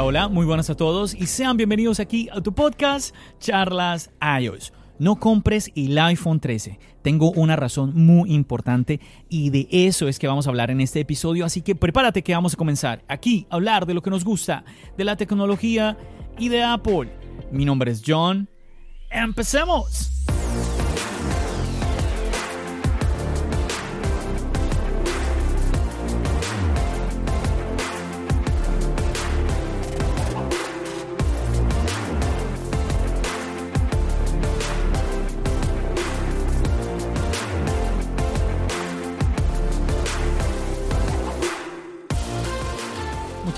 Hola, muy buenas a todos y sean bienvenidos aquí a tu podcast Charlas iOS. No compres el iPhone 13. Tengo una razón muy importante y de eso es que vamos a hablar en este episodio, así que prepárate que vamos a comenzar aquí a hablar de lo que nos gusta, de la tecnología y de Apple. Mi nombre es John. ¡Empecemos!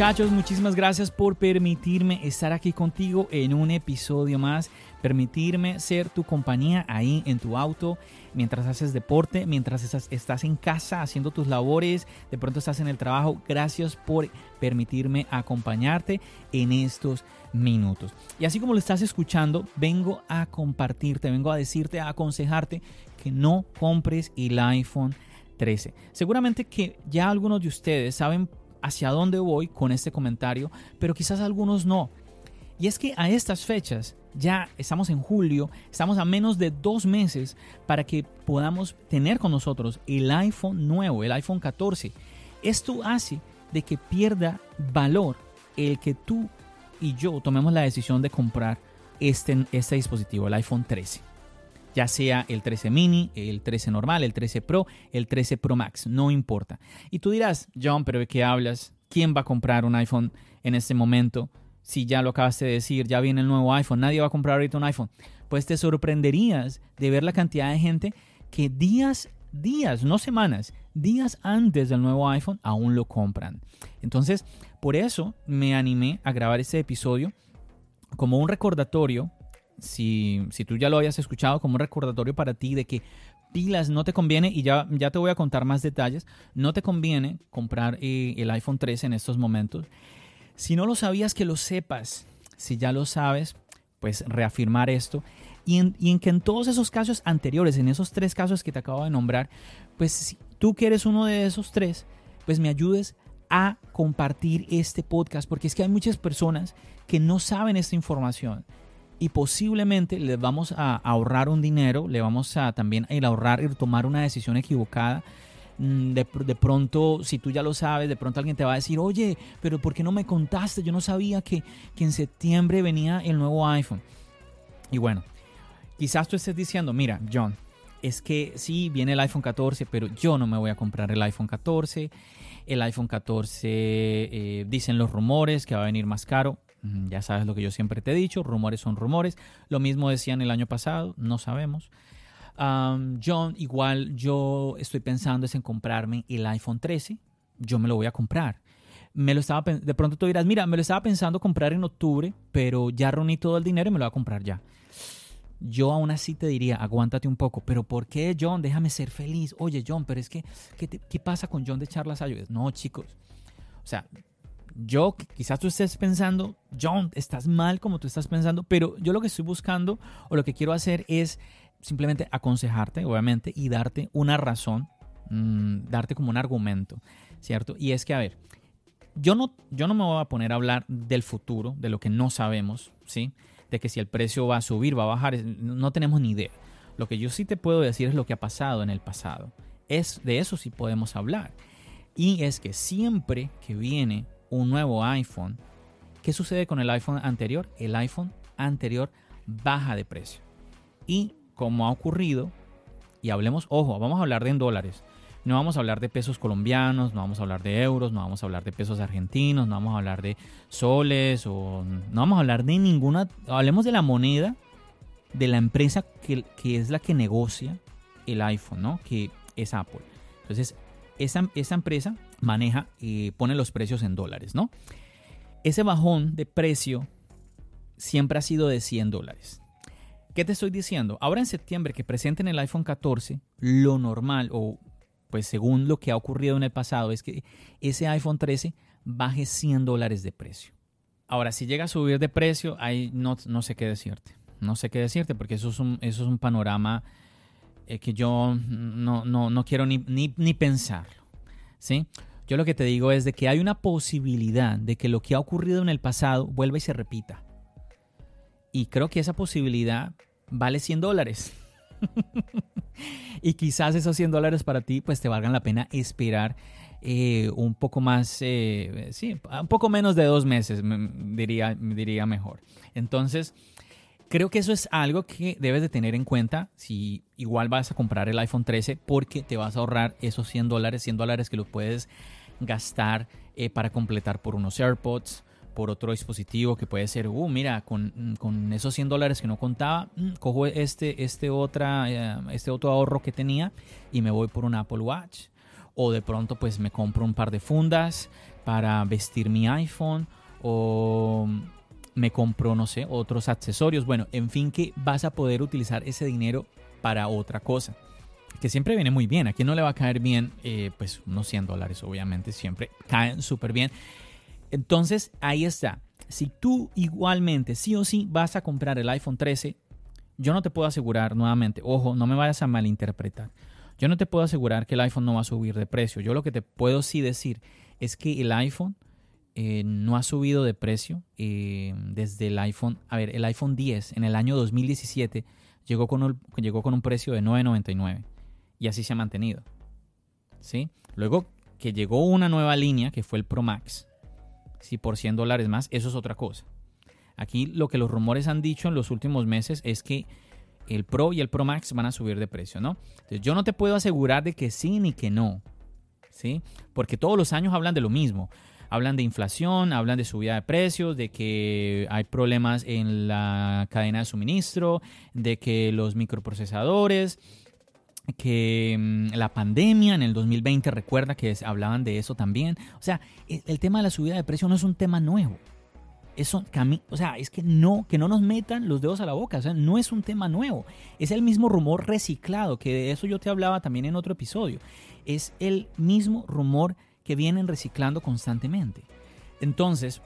Muchachos, muchísimas gracias por permitirme estar aquí contigo en un episodio más, permitirme ser tu compañía ahí en tu auto, mientras haces deporte, mientras estás, en casa haciendo tus labores, de pronto estás en el trabajo. Gracias por permitirme acompañarte en estos minutos. Y así como lo estás escuchando, vengo a compartirte, vengo a decirte, a aconsejarte que no compres el iPhone 13. Seguramente que ya algunos de ustedes saben hacia dónde voy con este comentario, pero quizás algunos no. Y es que a estas fechas, ya estamos en julio, estamos a menos de dos meses para que podamos tener con nosotros el iPhone nuevo, el iPhone 14. Esto hace de que pierda valor el que tú y yo tomemos la decisión de comprar este, este dispositivo, el iPhone 13 ya sea el 13 mini, el 13 normal, el 13 Pro, el 13 Pro Max, no importa. Y tú dirás, John, pero ¿de qué hablas? ¿Quién va a comprar un iPhone en este momento? Si ya lo acabaste de decir, ya viene el nuevo iPhone, nadie va a comprar ahorita un iPhone. Pues te sorprenderías de ver la cantidad de gente que días, días, no semanas, días antes del nuevo iPhone aún lo compran. Entonces, por eso me animé a grabar este episodio como un recordatorio si, tú ya lo habías escuchado como un recordatorio para ti de que pilas no te conviene, y ya, ya te voy a contar más detalles, no te conviene comprar eh, el iPhone 13 en estos momentos. Si no lo sabías, que lo sepas. Si ya lo sabes, pues reafirmar esto. Y en, y en, que en todos esos casos anteriores, en esos tres casos que te acabo de nombrar, pues si tú que eres uno de esos tres, pues me ayudes a compartir este podcast, porque es que hay muchas personas que no saben esta información y posiblemente les vamos a ahorrar un dinero, le vamos a también ahorrar y tomar una decisión equivocada. Mm, de, de, pronto, si tú ya lo sabes, de pronto alguien te va a decir, oye, pero ¿por qué no me contaste? Yo no sabía que, que en septiembre venía el nuevo iPhone. Y bueno, quizás tú estés diciendo, mira, John, es que sí, viene el iPhone 14, pero yo no me voy a comprar el iPhone 14. El iPhone 14, eh, dicen los rumores que va a venir más caro. Ya sabes lo que yo siempre te he dicho, rumores son rumores. Lo mismo decían el año pasado, no sabemos. John, igual yo estoy pensando es en comprarme el iPhone 13. Yo me lo voy a comprar. Me lo estaba, de pronto tú dirás, mira, me lo estaba pensando comprar en octubre, pero ya reuní todo el dinero y me lo voy a comprar ya. Yo aún así te diría, aguántate un poco, pero ¿por qué John? Déjame ser feliz. Oye John, pero es que, ¿qué, qué pasa con John de Charlas Ayudas? No, chicos. O sea, yo, quizás tú estés pensando, John, estás mal como tú estás pensando, pero yo lo que estoy buscando o lo que quiero hacer es simplemente aconsejarte, obviamente, y darte una razón, mm, darte como un argumento, ¿cierto? Y es que, a ver, yo no, yo no me voy a poner a hablar del futuro, de lo que no sabemos, ¿sí? De que si el precio va a subir, va a bajar, no tenemos ni idea. Lo que yo sí te puedo decir es lo que ha pasado en el pasado. Es, de eso sí podemos hablar. Y es que siempre que viene un nuevo iPhone, ¿qué sucede con el iPhone anterior? El iPhone anterior baja de precio. Y como ha ocurrido, y hablemos, ojo, vamos a hablar de en dólares. No vamos a hablar de pesos colombianos, no vamos a hablar de euros, no vamos a hablar de pesos argentinos, no vamos a hablar de soles o no vamos a hablar de ninguna. Hablemos de la moneda de la empresa que, que es la que negocia el iPhone, ¿no? Que es Apple. Entonces, esa, esa empresa maneja y pone los precios en dólares, ¿no? Ese bajón de precio siempre ha sido de 100 dólares. ¿Qué te estoy diciendo? Ahora en septiembre que presenten el iPhone 14, lo normal, o pues según lo que ha ocurrido en el pasado, es que ese iPhone 13 baje 100 dólares de precio. Ahora, si llega a subir de precio, ahí no, no sé qué decirte. No sé qué decirte porque eso es un, eso es un panorama eh, que yo no, no, quiero ni, ni, ni pensarlo. ¿sí? Yo lo que te digo es de que hay una posibilidad de que lo que ha ocurrido en el pasado vuelva y se repita. Y creo que esa posibilidad vale 100 dólares. y quizás esos 100 dólares para ti pues te valgan la pena esperar eh, un poco más, eh, sí, un poco menos de dos meses, diría, diría mejor. Entonces, creo que eso es algo que debes de tener en cuenta si igual vas a comprar el iPhone 13 porque te vas a ahorrar esos 100 dólares, 100 dólares que los puedes gastar eh, para completar por unos AirPods, por otro dispositivo que puede ser, uh, mira, con, con esos 100 dólares que no contaba, mm, cojo este, este, otra, eh, este otro ahorro que tenía y me voy por un Apple Watch. O de pronto pues me compro un par de fundas para vestir mi iPhone o me compro, no sé, otros accesorios. Bueno, en fin, que vas a poder utilizar ese dinero para otra cosa. Que siempre viene muy bien. A quien no le va a caer bien, eh, pues unos 100 dólares, obviamente, siempre caen súper bien. Entonces, ahí está. Si tú igualmente, sí o sí, vas a comprar el iPhone 13, yo no te puedo asegurar nuevamente, ojo, no me vayas a malinterpretar. Yo no te puedo asegurar que el iPhone no va a subir de precio. Yo lo que te puedo sí decir es que el iPhone eh, no ha subido de precio eh, desde el iPhone. A ver, el iPhone 10 en el año 2017 llegó con, llegó con un precio de 9.99 y así se ha mantenido. ¿Sí? Luego que llegó una nueva línea que fue el Pro Max si por 100 dólares más, eso es otra cosa. Aquí lo que los rumores han dicho en los últimos meses es que el Pro y el Pro Max van a subir de precio, ¿no? Entonces yo no te puedo asegurar de que sí ni que no, ¿sí? Porque todos los años hablan de lo mismo. Hablan de inflación, hablan de subida de precios, de que hay problemas en la cadena de suministro, de que los microprocesadores, que mm, la pandemia en el 2020, recuerda que hablaban de eso también. O sea, e, el tema de la subida de precio no es un tema nuevo. Eso, o sea, es que no, que no nos metan los dedos a la boca. O sea, no es un tema nuevo. Es el mismo rumor reciclado, que de eso yo te hablaba también en otro episodio. Es el mismo rumor que vienen reciclando constantemente. Entonces,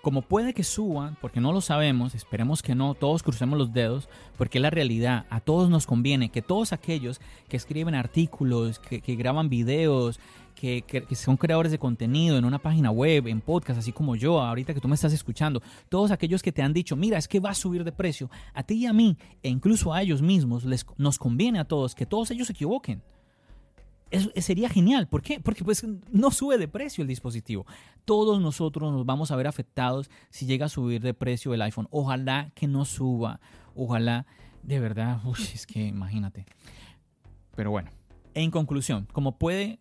como puede que suban, porque no lo sabemos, esperemos que no, todos crucemos los dedos, porque la realidad, a todos nos conviene que todos aquellos que escriben artículos, que, graban videos, que, son creadores de contenido en una página web, en podcast, así como yo, ahorita que tú me estás escuchando, todos aquellos que te han dicho, mira, es que va a subir de precio, a ti y a mí, e incluso a ellos mismos, les, nos conviene a todos que todos ellos se equivoquen sería genial. ¿Por qué? Porque pues no sube de precio el dispositivo. Todos nosotros nos vamos a ver afectados si llega a subir de precio el iPhone. Ojalá que no suba. Ojalá, de verdad, uy, es que imagínate. Pero bueno, en conclusión, como puede,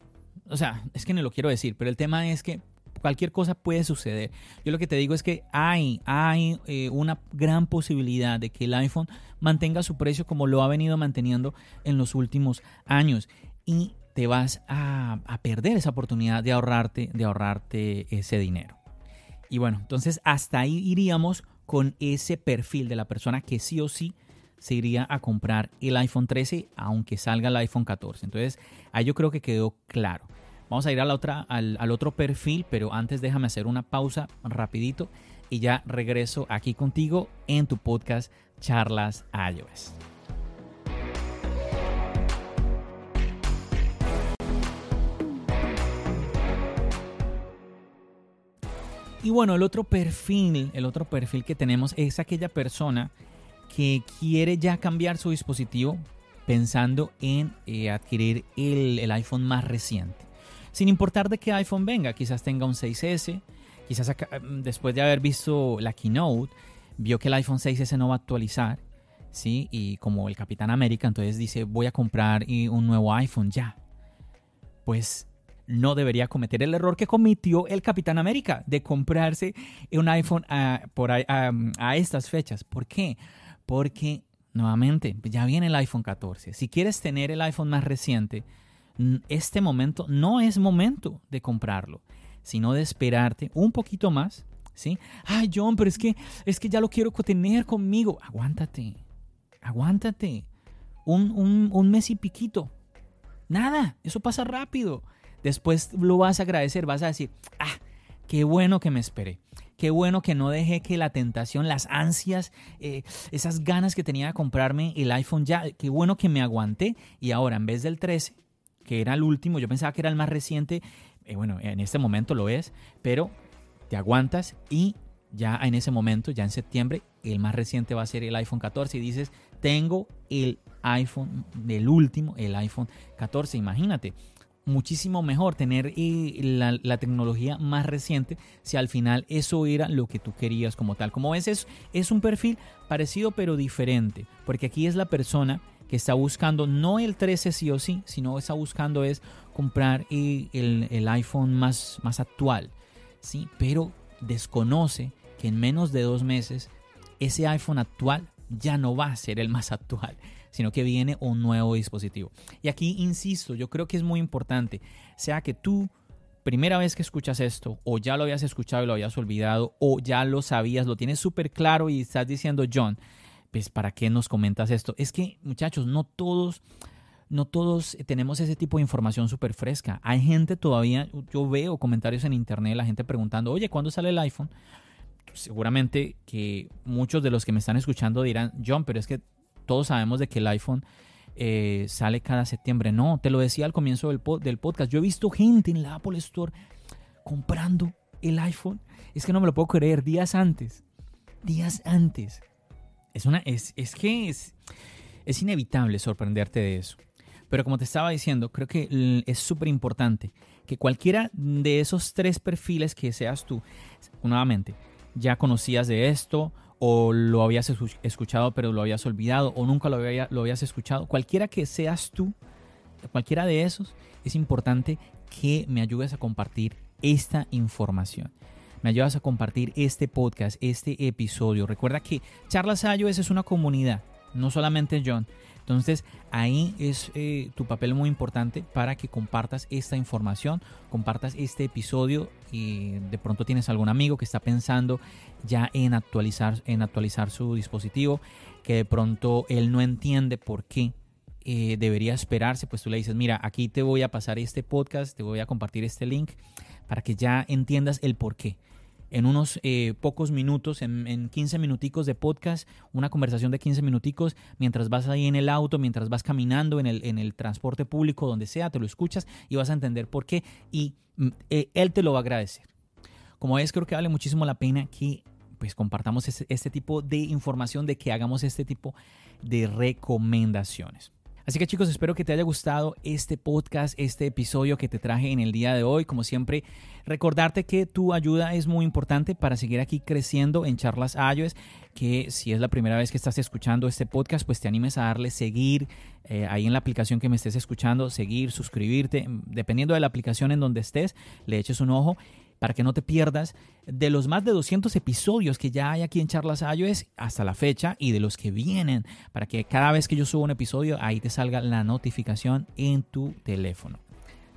o sea, es que no lo quiero decir, pero el tema es que cualquier cosa puede suceder. Yo lo que te digo es que hay, hay eh, una gran posibilidad de que el iPhone mantenga su precio como lo ha venido manteniendo en los últimos años. Y te vas a, perder esa oportunidad de ahorrarte, de ahorrarte ese dinero. Y bueno, entonces hasta ahí iríamos con ese perfil de la persona que sí o sí se iría a comprar el iPhone 13 aunque salga el iPhone 14. Entonces ahí yo creo que quedó claro. Vamos a ir a la otra, al, al otro perfil, pero antes déjame hacer una pausa rapidito y ya regreso aquí contigo en tu podcast Charlas iOS. Y bueno, el otro perfil, el otro perfil que tenemos es aquella persona que quiere ya cambiar su dispositivo pensando en eh, adquirir el, iPhone más reciente. Sin importar de qué iPhone venga, quizás tenga un 6S, quizás mm, después de haber visto la keynote, vio que el iPhone 6S no va a actualizar, ¿sí? Y como el Capitán América, entonces dice, voy a comprar un nuevo iPhone ya. Pues no debería cometer el error que cometió el Capitán América de comprarse un iPhone a, por a, estas fechas. ¿Por qué? Porque, nuevamente, ya viene el iPhone 14. Si quieres tener el iPhone más reciente, este momento no es momento de comprarlo, sino de esperarte un poquito más, ¿sí? Ay, John, pero es que, es que ya lo quiero tener conmigo. Aguántate, aguántate. Un, un, un mes y piquito. Nada, eso pasa rápido. Después lo vas a agradecer, vas a decir, ah, qué bueno que me esperé. Qué bueno que no dejé que la tentación, las ansias, eh, esas ganas que tenía de comprarme el iPhone ya, qué bueno que me aguanté y ahora en vez del 13, que era el último, yo pensaba que era el más reciente, eh, bueno, en este momento lo es, pero te aguantas y ya en ese momento, ya en septiembre, el más reciente va a ser el iPhone 14 y dices, tengo el iPhone del último, el iPhone 14, imagínate muchísimo mejor tener eh, la, tecnología más reciente si al final eso era lo que tú querías como tal. Como ves, es, es un perfil parecido pero diferente, porque aquí es la persona que está buscando no el 13 sí o sí, sino está buscando es comprar eh, el, iPhone más, más actual, ¿sí? pero desconoce que en menos de dos meses ese iPhone actual ya no va a ser el más actual sino que viene un nuevo dispositivo. Y aquí insisto, yo creo que es muy importante, sea que tú primera vez que escuchas esto, o ya lo habías escuchado y lo habías olvidado, o ya lo sabías, lo tienes súper claro y estás diciendo, John, pues ¿para qué nos comentas esto? Es que, muchachos, no todos, no todos tenemos ese tipo de información súper fresca. Hay gente todavía, yo veo comentarios en internet, la gente preguntando, oye, ¿cuándo sale el iPhone? Seguramente que muchos de los que me están escuchando dirán, John, pero es que todos sabemos de que el iPhone eh, sale cada septiembre. No, te lo decía al comienzo del, del podcast. Yo he visto gente en la Apple Store comprando el iPhone. Es que no me lo puedo creer. Días antes. Días antes. Es, una, es, es que es, es inevitable sorprenderte de eso. Pero como te estaba diciendo, creo que es súper importante que cualquiera de esos tres perfiles que seas tú, nuevamente, ya conocías de esto o lo habías escuchado pero lo habías olvidado o nunca lo, habías escuchado, cualquiera que seas tú, cualquiera de esos, es importante que me ayudes a compartir esta información. Me ayudas a compartir este podcast, este episodio. Recuerda que Charlas iOS es una comunidad, no solamente John. Entonces ahí es eh, tu papel muy importante para que compartas esta información, compartas este episodio y de pronto tienes algún amigo que está pensando ya en actualizar, en actualizar su dispositivo, que de pronto él no entiende por qué eh, debería esperarse, pues tú le dices, mira, aquí te voy a pasar este podcast, te voy a compartir este link para que ya entiendas el por qué en unos eh, pocos minutos, en, 15 minuticos de podcast, una conversación de 15 minuticos, mientras vas ahí en el auto, mientras vas caminando en el, en el transporte público, donde sea, te lo escuchas y vas a entender por qué y mm, eh, él te lo va a agradecer. Como es, creo que vale muchísimo la pena que pues compartamos este tipo de información, de que hagamos este tipo de recomendaciones. Así que chicos, espero que te haya gustado este podcast, este episodio que te traje en el día de hoy. Como siempre, recordarte que tu ayuda es muy importante para seguir aquí creciendo en charlas iOS, que si es la primera vez que estás escuchando este podcast, pues te animes a darle seguir eh, ahí en la aplicación que me estés escuchando, seguir, suscribirte, dependiendo de la aplicación en donde estés, le eches un ojo para que no te pierdas de los más de 200 episodios que ya hay aquí en Charlas iOS hasta la fecha y de los que vienen, para que cada vez que yo subo un episodio ahí te salga la notificación en tu teléfono.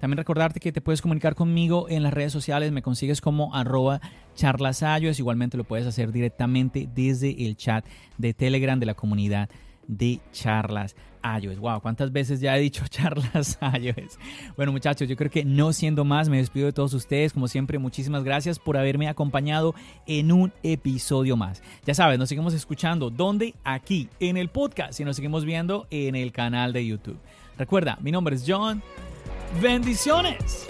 También recordarte que te puedes comunicar conmigo en las redes sociales, me consigues como arroba charlasayos, igualmente lo puedes hacer directamente desde el chat de Telegram de la comunidad de charlas iOS. Wow, ¿cuántas veces ya he dicho charlas iOS? Bueno, muchachos, yo creo que no siendo más, me despido de todos ustedes. Como siempre, muchísimas gracias por haberme acompañado en un episodio más. Ya sabes, nos seguimos escuchando. ¿Dónde? Aquí, en el podcast y nos seguimos viendo en el canal de YouTube. Recuerda, mi nombre es John. Bendiciones.